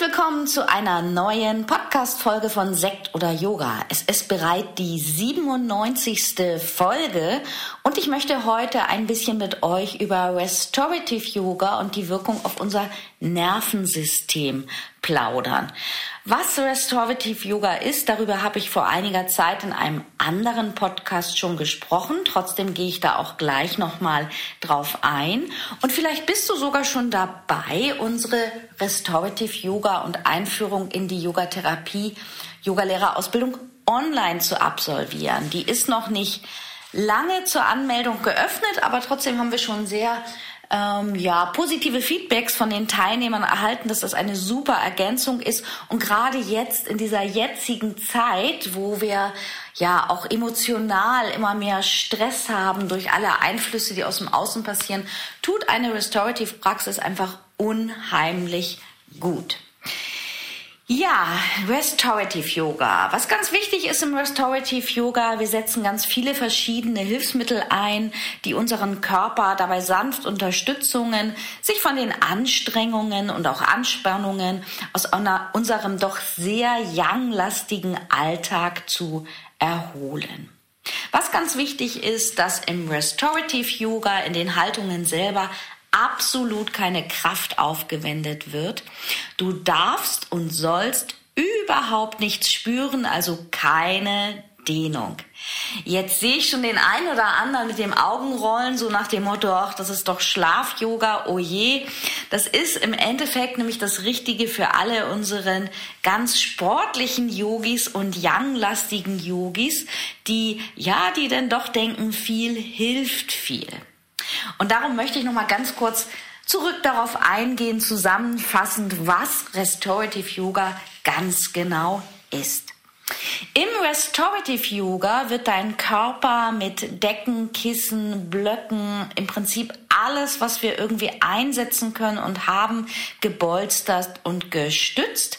Willkommen zu einer neuen Podcast-Folge von Sekt oder Yoga. Es ist bereits die 97. Folge und ich möchte heute ein bisschen mit euch über Restorative Yoga und die Wirkung auf unser Nervensystem plaudern. Was Restorative Yoga ist, darüber habe ich vor einiger Zeit in einem anderen Podcast schon gesprochen. Trotzdem gehe ich da auch gleich nochmal drauf ein. Und vielleicht bist du sogar schon dabei, unsere Restorative Yoga und Einführung in die Yogatherapie, Yogalehrerausbildung online zu absolvieren. Die ist noch nicht lange zur Anmeldung geöffnet, aber trotzdem haben wir schon sehr ähm, ja, positive Feedbacks von den Teilnehmern erhalten, dass das eine super Ergänzung ist. Und gerade jetzt in dieser jetzigen Zeit, wo wir ja auch emotional immer mehr Stress haben durch alle Einflüsse, die aus dem Außen passieren, tut eine Restorative Praxis einfach unheimlich gut. Ja, Restorative Yoga. Was ganz wichtig ist im Restorative Yoga, wir setzen ganz viele verschiedene Hilfsmittel ein, die unseren Körper dabei sanft unterstützungen, sich von den Anstrengungen und auch Anspannungen aus unserem doch sehr young-lastigen Alltag zu erholen. Was ganz wichtig ist, dass im Restorative Yoga in den Haltungen selber absolut keine Kraft aufgewendet wird. Du darfst und sollst überhaupt nichts spüren, also keine Dehnung. Jetzt sehe ich schon den einen oder anderen mit dem Augenrollen, so nach dem Motto, ach, das ist doch Schlaf-Yoga, oh je. Das ist im Endeffekt nämlich das Richtige für alle unseren ganz sportlichen Yogis und young-lastigen Yogis, die, ja, die denn doch denken, viel hilft viel. Und darum möchte ich noch mal ganz kurz zurück darauf eingehen, zusammenfassend, was Restorative Yoga ganz genau ist. Im Restorative Yoga wird dein Körper mit Decken, Kissen, Blöcken, im Prinzip alles, was wir irgendwie einsetzen können und haben, gebolstert und gestützt,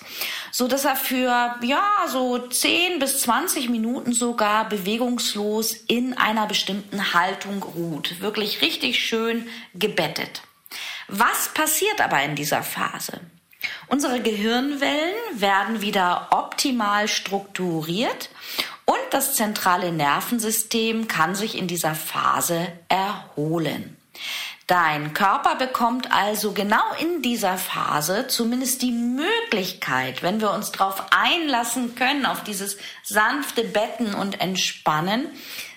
so dass er für, ja, so 10 bis 20 Minuten sogar bewegungslos in einer bestimmten Haltung ruht. Wirklich richtig schön gebettet. Was passiert aber in dieser Phase? Unsere Gehirnwellen werden wieder optimal strukturiert und das zentrale Nervensystem kann sich in dieser Phase erholen. Dein Körper bekommt also genau in dieser Phase zumindest die Möglichkeit, wenn wir uns darauf einlassen können, auf dieses sanfte Betten und Entspannen,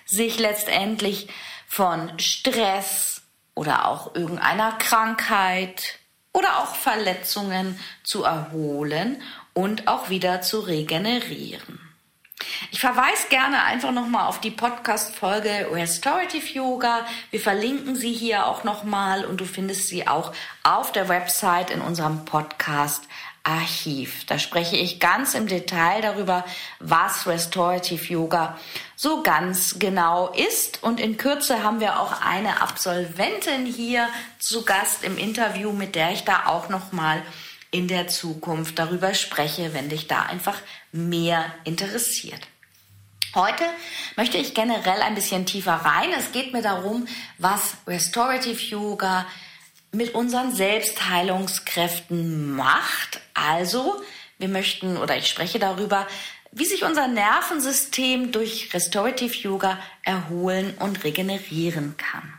sich letztendlich von Stress oder auch irgendeiner Krankheit oder auch Verletzungen zu erholen und auch wieder zu regenerieren. Ich verweise gerne einfach nochmal auf die Podcast-Folge Restorative Yoga. Wir verlinken sie hier auch nochmal und du findest sie auch auf der Website in unserem Podcast Archiv. Da spreche ich ganz im Detail darüber, was Restorative Yoga so ganz genau ist. Und in Kürze haben wir auch eine Absolventin hier zu Gast im Interview, mit der ich da auch noch mal in der Zukunft darüber spreche, wenn dich da einfach mehr interessiert. Heute möchte ich generell ein bisschen tiefer rein. Es geht mir darum, was Restorative Yoga mit unseren Selbstheilungskräften macht. Also, wir möchten oder ich spreche darüber, wie sich unser Nervensystem durch Restorative Yoga erholen und regenerieren kann.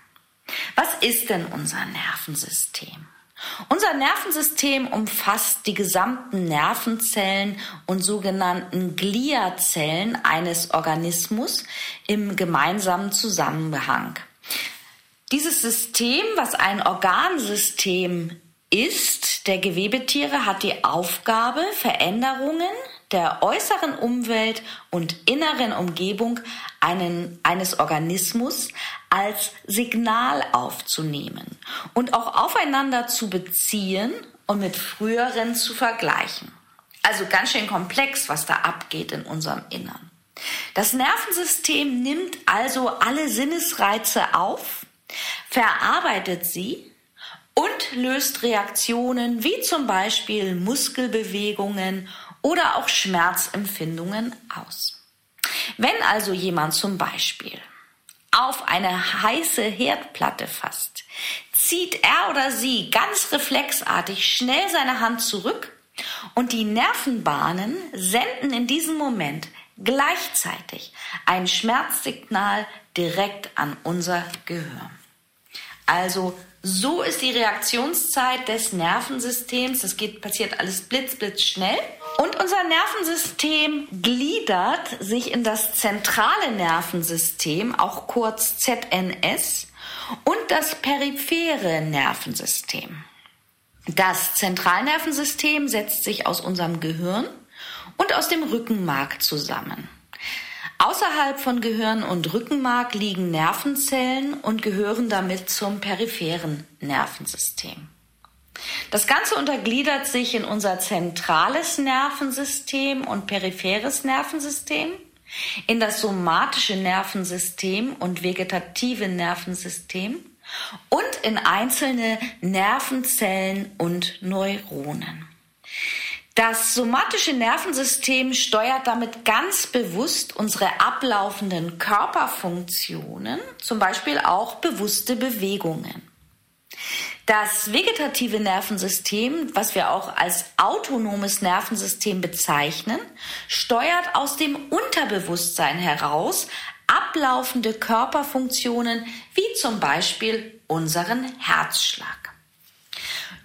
Was ist denn unser Nervensystem? Unser Nervensystem umfasst die gesamten Nervenzellen und sogenannten Gliazellen eines Organismus im gemeinsamen Zusammenhang. Dieses System, was ein Organsystem ist, der Gewebetiere, hat die Aufgabe, Veränderungen, der äußeren Umwelt und inneren Umgebung einen, eines Organismus als Signal aufzunehmen und auch aufeinander zu beziehen und mit früheren zu vergleichen. Also ganz schön komplex, was da abgeht in unserem Innern. Das Nervensystem nimmt also alle Sinnesreize auf, verarbeitet sie und löst Reaktionen wie zum Beispiel Muskelbewegungen oder auch Schmerzempfindungen aus. Wenn also jemand zum Beispiel auf eine heiße Herdplatte fasst, zieht er oder sie ganz reflexartig schnell seine Hand zurück und die Nervenbahnen senden in diesem Moment gleichzeitig ein Schmerzsignal direkt an unser Gehirn. Also so ist die Reaktionszeit des Nervensystems. Das geht, passiert alles blitz, blitz schnell. Und unser Nervensystem gliedert sich in das zentrale Nervensystem, auch kurz ZNS, und das periphere Nervensystem. Das Zentralnervensystem setzt sich aus unserem Gehirn und aus dem Rückenmark zusammen. Außerhalb von Gehirn und Rückenmark liegen Nervenzellen und gehören damit zum peripheren Nervensystem. Das Ganze untergliedert sich in unser zentrales Nervensystem und peripheres Nervensystem, in das somatische Nervensystem und vegetative Nervensystem und in einzelne Nervenzellen und Neuronen. Das somatische Nervensystem steuert damit ganz bewusst unsere ablaufenden Körperfunktionen, zum Beispiel auch bewusste Bewegungen. Das vegetative Nervensystem, was wir auch als autonomes Nervensystem bezeichnen, steuert aus dem Unterbewusstsein heraus ablaufende Körperfunktionen wie zum Beispiel unseren Herzschlag.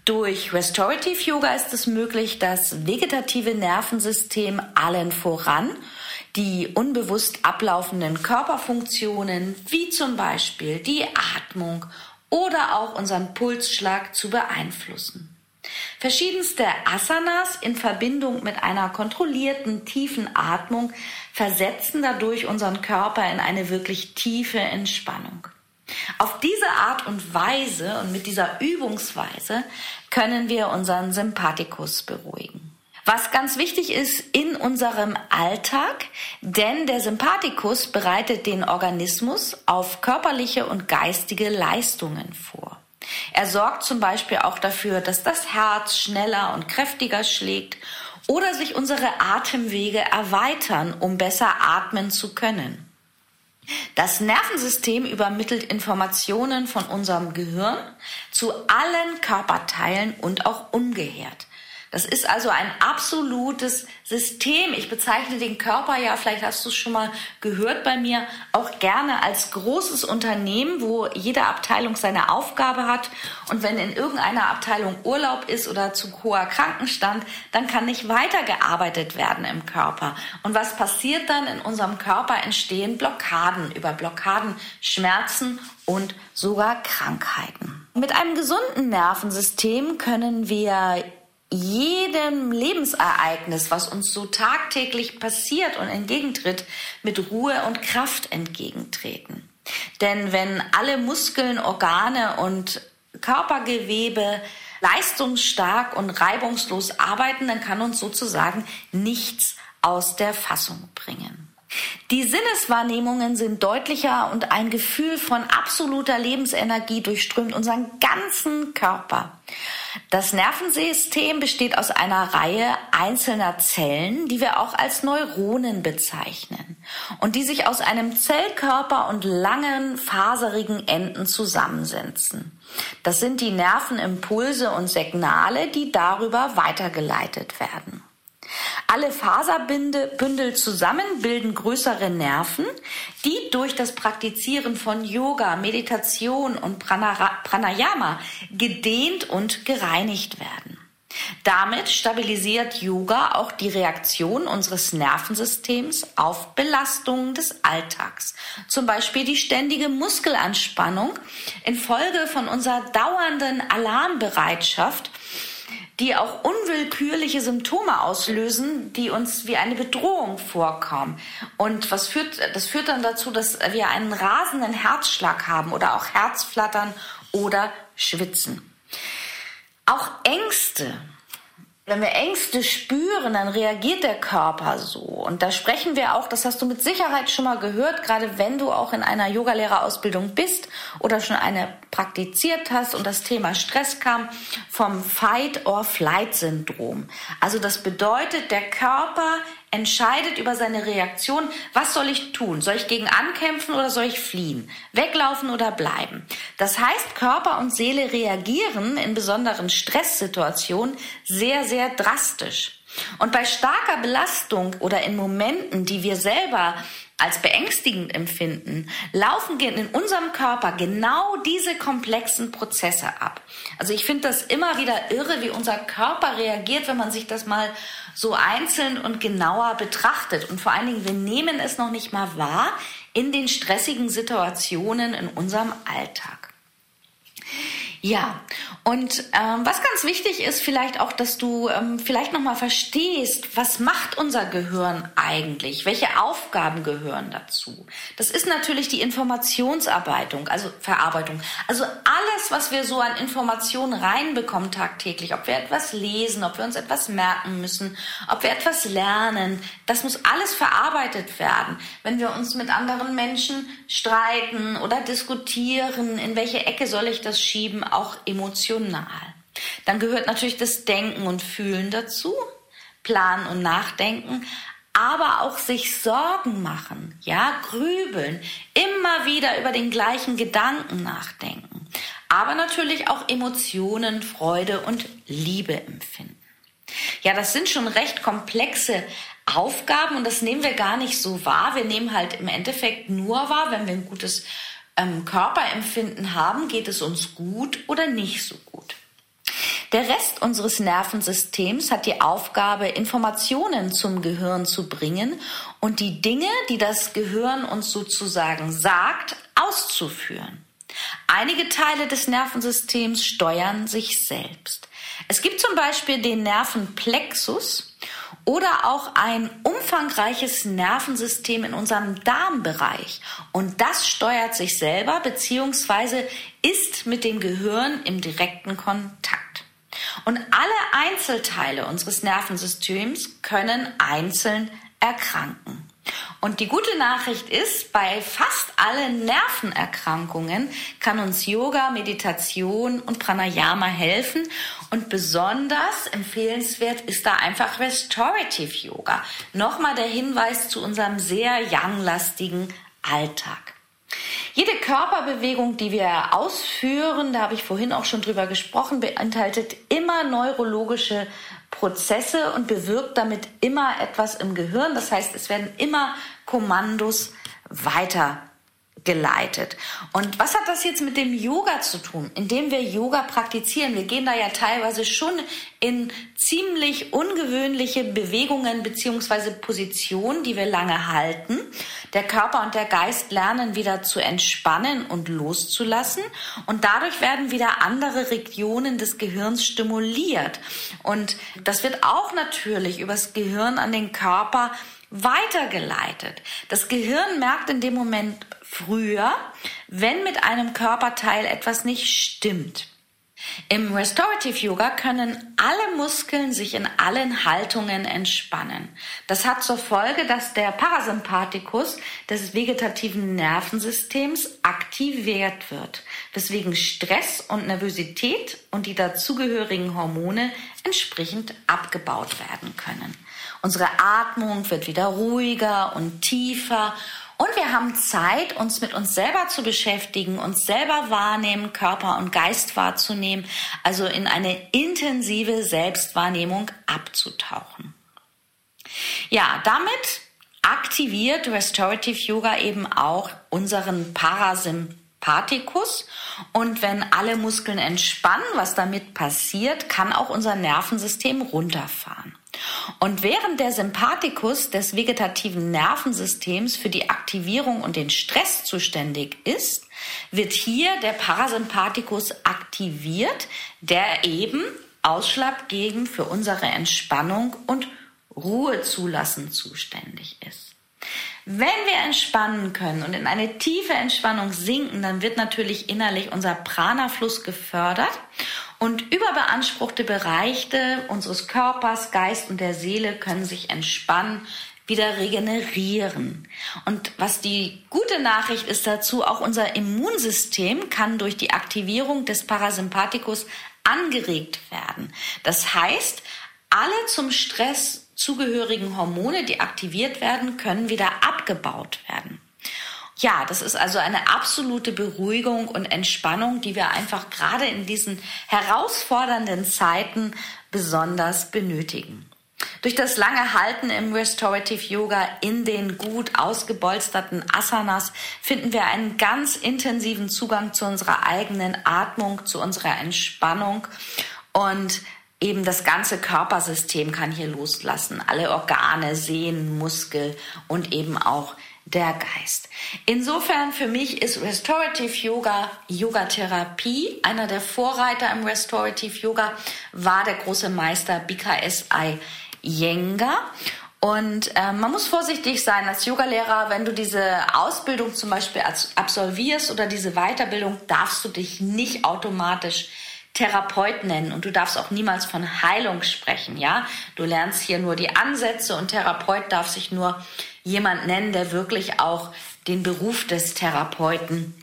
Durch Restorative Yoga ist es möglich, das vegetative Nervensystem allen voran die unbewusst ablaufenden Körperfunktionen wie zum Beispiel die Atmung oder auch unseren Pulsschlag zu beeinflussen. Verschiedenste Asanas in Verbindung mit einer kontrollierten tiefen Atmung versetzen dadurch unseren Körper in eine wirklich tiefe Entspannung. Auf diese Art und Weise und mit dieser Übungsweise können wir unseren Sympathikus beruhigen. Was ganz wichtig ist in unserem Alltag, denn der Sympathikus bereitet den Organismus auf körperliche und geistige Leistungen vor. Er sorgt zum Beispiel auch dafür, dass das Herz schneller und kräftiger schlägt oder sich unsere Atemwege erweitern, um besser atmen zu können. Das Nervensystem übermittelt Informationen von unserem Gehirn zu allen Körperteilen und auch umgekehrt. Das ist also ein absolutes System. Ich bezeichne den Körper ja, vielleicht hast du es schon mal gehört bei mir, auch gerne als großes Unternehmen, wo jede Abteilung seine Aufgabe hat. Und wenn in irgendeiner Abteilung Urlaub ist oder zu hoher Krankenstand, dann kann nicht weitergearbeitet werden im Körper. Und was passiert dann? In unserem Körper entstehen Blockaden. Über Blockaden Schmerzen und sogar Krankheiten. Mit einem gesunden Nervensystem können wir jedem Lebensereignis, was uns so tagtäglich passiert und entgegentritt, mit Ruhe und Kraft entgegentreten. Denn wenn alle Muskeln, Organe und Körpergewebe leistungsstark und reibungslos arbeiten, dann kann uns sozusagen nichts aus der Fassung bringen. Die Sinneswahrnehmungen sind deutlicher und ein Gefühl von absoluter Lebensenergie durchströmt unseren ganzen Körper. Das Nervensystem besteht aus einer Reihe einzelner Zellen, die wir auch als Neuronen bezeichnen und die sich aus einem Zellkörper und langen faserigen Enden zusammensetzen. Das sind die Nervenimpulse und Signale, die darüber weitergeleitet werden. Alle Faserbündel zusammen bilden größere Nerven, die durch das Praktizieren von Yoga, Meditation und Pranayama gedehnt und gereinigt werden. Damit stabilisiert Yoga auch die Reaktion unseres Nervensystems auf Belastungen des Alltags. Zum Beispiel die ständige Muskelanspannung infolge von unserer dauernden Alarmbereitschaft die auch unwillkürliche Symptome auslösen, die uns wie eine Bedrohung vorkommen. Und was führt, das führt dann dazu, dass wir einen rasenden Herzschlag haben oder auch Herzflattern oder Schwitzen. Auch Ängste wenn wir Ängste spüren, dann reagiert der Körper so. Und da sprechen wir auch, das hast du mit Sicherheit schon mal gehört, gerade wenn du auch in einer Yogalehrerausbildung bist oder schon eine praktiziert hast und das Thema Stress kam, vom Fight-or-Flight-Syndrom. Also das bedeutet, der Körper entscheidet über seine Reaktion, was soll ich tun? Soll ich gegen ankämpfen oder soll ich fliehen? Weglaufen oder bleiben? Das heißt, Körper und Seele reagieren in besonderen Stresssituationen sehr, sehr drastisch. Und bei starker Belastung oder in Momenten, die wir selber als beängstigend empfinden, laufen in unserem Körper genau diese komplexen Prozesse ab. Also ich finde das immer wieder irre, wie unser Körper reagiert, wenn man sich das mal so einzeln und genauer betrachtet. Und vor allen Dingen, wir nehmen es noch nicht mal wahr in den stressigen Situationen in unserem Alltag. Ja, und ähm, was ganz wichtig ist, vielleicht auch, dass du ähm, vielleicht nochmal verstehst, was macht unser Gehirn eigentlich? Welche Aufgaben gehören dazu? Das ist natürlich die Informationsarbeitung, also Verarbeitung. Also alles, was wir so an Informationen reinbekommen tagtäglich, ob wir etwas lesen, ob wir uns etwas merken müssen, ob wir etwas lernen, das muss alles verarbeitet werden. Wenn wir uns mit anderen Menschen streiten oder diskutieren, in welche Ecke soll ich das schieben? Auch emotional. Dann gehört natürlich das Denken und Fühlen dazu, Planen und Nachdenken, aber auch sich Sorgen machen, ja, grübeln, immer wieder über den gleichen Gedanken nachdenken, aber natürlich auch Emotionen, Freude und Liebe empfinden. Ja, das sind schon recht komplexe Aufgaben und das nehmen wir gar nicht so wahr. Wir nehmen halt im Endeffekt nur wahr, wenn wir ein gutes ähm, Körperempfinden haben, geht es uns gut oder nicht so gut. Der Rest unseres Nervensystems hat die Aufgabe, Informationen zum Gehirn zu bringen und die Dinge, die das Gehirn uns sozusagen sagt, auszuführen. Einige Teile des Nervensystems steuern sich selbst. Es gibt zum Beispiel den Nervenplexus oder auch ein umfangreiches Nervensystem in unserem Darmbereich. Und das steuert sich selber bzw. ist mit dem Gehirn im direkten Kontakt. Und alle Einzelteile unseres Nervensystems können einzeln erkranken. Und die gute Nachricht ist, bei fast allen Nervenerkrankungen kann uns Yoga, Meditation und Pranayama helfen. Und besonders empfehlenswert ist da einfach Restorative Yoga. Nochmal der Hinweis zu unserem sehr yang-lastigen Alltag. Jede Körperbewegung, die wir ausführen, da habe ich vorhin auch schon drüber gesprochen, beinhaltet immer neurologische Prozesse und bewirkt damit immer etwas im Gehirn. Das heißt, es werden immer Kommandos weitergeleitet. Und was hat das jetzt mit dem Yoga zu tun? Indem wir Yoga praktizieren, wir gehen da ja teilweise schon in ziemlich ungewöhnliche Bewegungen beziehungsweise Positionen, die wir lange halten. Der Körper und der Geist lernen wieder zu entspannen und loszulassen und dadurch werden wieder andere Regionen des Gehirns stimuliert. Und das wird auch natürlich übers Gehirn an den Körper weitergeleitet. Das Gehirn merkt in dem Moment früher, wenn mit einem Körperteil etwas nicht stimmt. Im Restorative Yoga können alle Muskeln sich in allen Haltungen entspannen. Das hat zur Folge, dass der Parasympathikus des vegetativen Nervensystems aktiviert wird, weswegen Stress und Nervosität und die dazugehörigen Hormone entsprechend abgebaut werden können. Unsere Atmung wird wieder ruhiger und tiefer und wir haben Zeit, uns mit uns selber zu beschäftigen, uns selber wahrnehmen, Körper und Geist wahrzunehmen, also in eine intensive Selbstwahrnehmung abzutauchen. Ja, damit aktiviert Restorative Yoga eben auch unseren Parasympathikus. Und wenn alle Muskeln entspannen, was damit passiert, kann auch unser Nervensystem runterfahren. Und während der Sympathikus des vegetativen Nervensystems für die Aktivierung und den Stress zuständig ist, wird hier der Parasympathikus aktiviert, der eben ausschlaggebend für unsere Entspannung und Ruhe zulassen zuständig ist. Wenn wir entspannen können und in eine tiefe Entspannung sinken, dann wird natürlich innerlich unser Prana-Fluss gefördert und überbeanspruchte Bereiche unseres Körpers, Geist und der Seele können sich entspannen, wieder regenerieren. Und was die gute Nachricht ist dazu, auch unser Immunsystem kann durch die Aktivierung des Parasympathikus angeregt werden. Das heißt, alle zum Stress zugehörigen Hormone, die aktiviert werden, können wieder abgebaut werden. Ja, das ist also eine absolute Beruhigung und Entspannung, die wir einfach gerade in diesen herausfordernden Zeiten besonders benötigen. Durch das lange Halten im Restorative Yoga in den gut ausgebolsterten Asanas finden wir einen ganz intensiven Zugang zu unserer eigenen Atmung, zu unserer Entspannung und eben das ganze Körpersystem kann hier loslassen. Alle Organe, Sehnen, Muskel und eben auch der Geist. Insofern für mich ist Restorative Yoga Yoga-Therapie. Einer der Vorreiter im Restorative Yoga war der große Meister BKSI Jenga. Und äh, man muss vorsichtig sein als Yogalehrer, wenn du diese Ausbildung zum Beispiel absolvierst oder diese Weiterbildung, darfst du dich nicht automatisch Therapeut nennen und du darfst auch niemals von Heilung sprechen, ja? Du lernst hier nur die Ansätze und Therapeut darf sich nur jemand nennen, der wirklich auch den Beruf des Therapeuten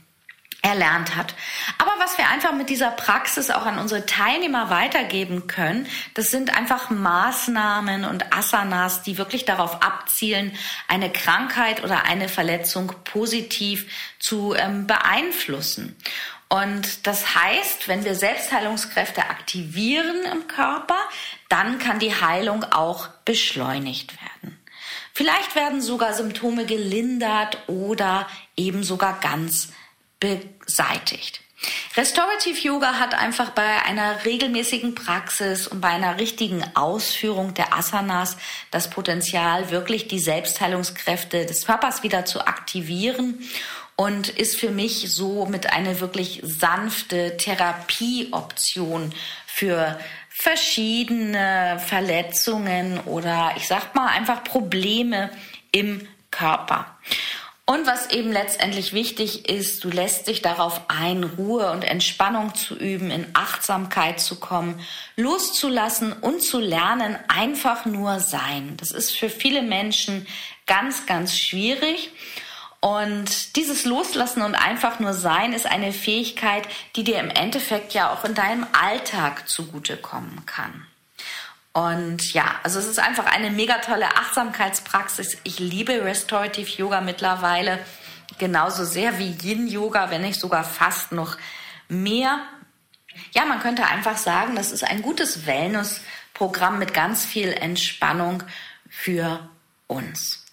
erlernt hat. Aber was wir einfach mit dieser Praxis auch an unsere Teilnehmer weitergeben können, das sind einfach Maßnahmen und Asanas, die wirklich darauf abzielen, eine Krankheit oder eine Verletzung positiv zu ähm, beeinflussen. Und das heißt, wenn wir Selbstheilungskräfte aktivieren im Körper, dann kann die Heilung auch beschleunigt werden. Vielleicht werden sogar Symptome gelindert oder eben sogar ganz beseitigt. Restorative Yoga hat einfach bei einer regelmäßigen Praxis und bei einer richtigen Ausführung der Asanas das Potenzial, wirklich die Selbstheilungskräfte des Körpers wieder zu aktivieren und ist für mich so mit eine wirklich sanfte Therapieoption für verschiedene Verletzungen oder ich sag mal einfach Probleme im Körper. Und was eben letztendlich wichtig ist, du lässt dich darauf ein, Ruhe und Entspannung zu üben, in Achtsamkeit zu kommen, loszulassen und zu lernen, einfach nur sein. Das ist für viele Menschen ganz, ganz schwierig. Und dieses Loslassen und einfach nur sein ist eine Fähigkeit, die dir im Endeffekt ja auch in deinem Alltag zugutekommen kann. Und ja, also es ist einfach eine mega tolle Achtsamkeitspraxis. Ich liebe Restorative Yoga mittlerweile genauso sehr wie Yin Yoga, wenn nicht sogar fast noch mehr. Ja, man könnte einfach sagen, das ist ein gutes Wellness-Programm mit ganz viel Entspannung für uns.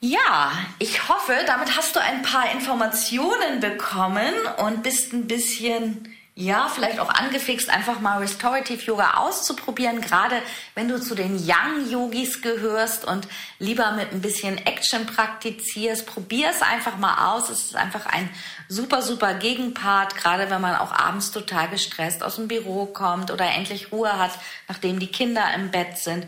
Ja, ich hoffe, damit hast du ein paar Informationen bekommen und bist ein bisschen, ja, vielleicht auch angefixt, einfach mal Restorative Yoga auszuprobieren, gerade wenn du zu den Young Yogis gehörst und lieber mit ein bisschen Action praktizierst. Probier es einfach mal aus. Es ist einfach ein super, super Gegenpart, gerade wenn man auch abends total gestresst aus dem Büro kommt oder endlich Ruhe hat, nachdem die Kinder im Bett sind.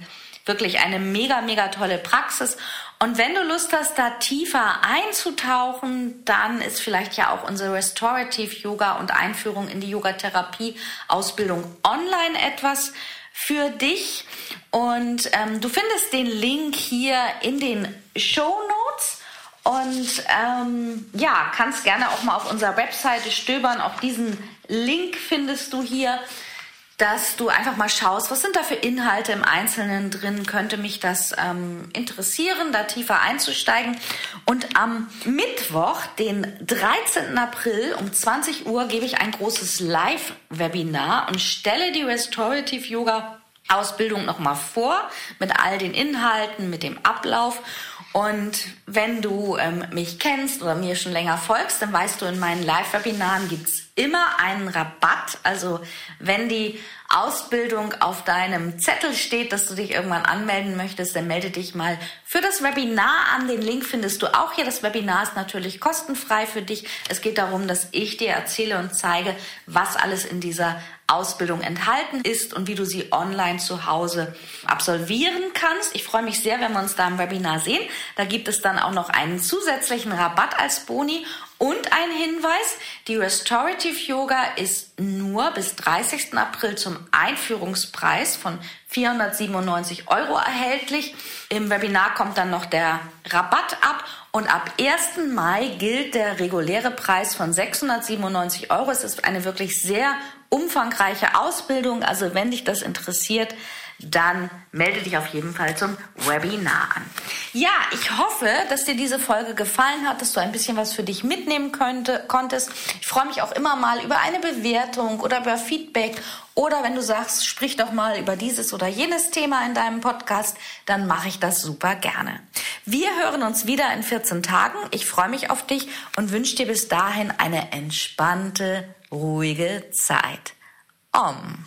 Wirklich eine mega, mega tolle Praxis. Und wenn du Lust hast, da tiefer einzutauchen, dann ist vielleicht ja auch unsere Restorative Yoga und Einführung in die Yogatherapie Ausbildung online etwas für dich. Und ähm, du findest den Link hier in den Show Notes. Und ähm, ja, kannst gerne auch mal auf unserer Webseite stöbern. Auch diesen Link findest du hier dass du einfach mal schaust, was sind da für Inhalte im Einzelnen drin, könnte mich das ähm, interessieren, da tiefer einzusteigen. Und am Mittwoch, den 13. April um 20 Uhr, gebe ich ein großes Live-Webinar und stelle die Restorative Yoga Ausbildung nochmal vor mit all den Inhalten, mit dem Ablauf. Und wenn du ähm, mich kennst oder mir schon länger folgst, dann weißt du, in meinen Live-Webinaren gibt's immer einen Rabatt. Also wenn die Ausbildung auf deinem Zettel steht, dass du dich irgendwann anmelden möchtest, dann melde dich mal für das Webinar an. Den Link findest du auch hier. Das Webinar ist natürlich kostenfrei für dich. Es geht darum, dass ich dir erzähle und zeige, was alles in dieser Ausbildung enthalten ist und wie du sie online zu Hause absolvieren kannst. Ich freue mich sehr, wenn wir uns da im Webinar sehen. Da gibt es dann auch noch einen zusätzlichen Rabatt als Boni und ein Hinweis, die Restorative Yoga ist nur bis 30. April zum Einführungspreis von 497 Euro erhältlich. Im Webinar kommt dann noch der Rabatt ab und ab 1. Mai gilt der reguläre Preis von 697 Euro. Es ist eine wirklich sehr umfangreiche Ausbildung. Also wenn dich das interessiert, dann melde dich auf jeden Fall zum Webinar an. Ja, ich hoffe, dass dir diese Folge gefallen hat, dass du ein bisschen was für dich mitnehmen könnte, konntest. Ich freue mich auch immer mal über eine Bewertung oder über Feedback oder wenn du sagst, sprich doch mal über dieses oder jenes Thema in deinem Podcast, dann mache ich das super gerne. Wir hören uns wieder in 14 Tagen. Ich freue mich auf dich und wünsche dir bis dahin eine entspannte, ruhige Zeit. Om.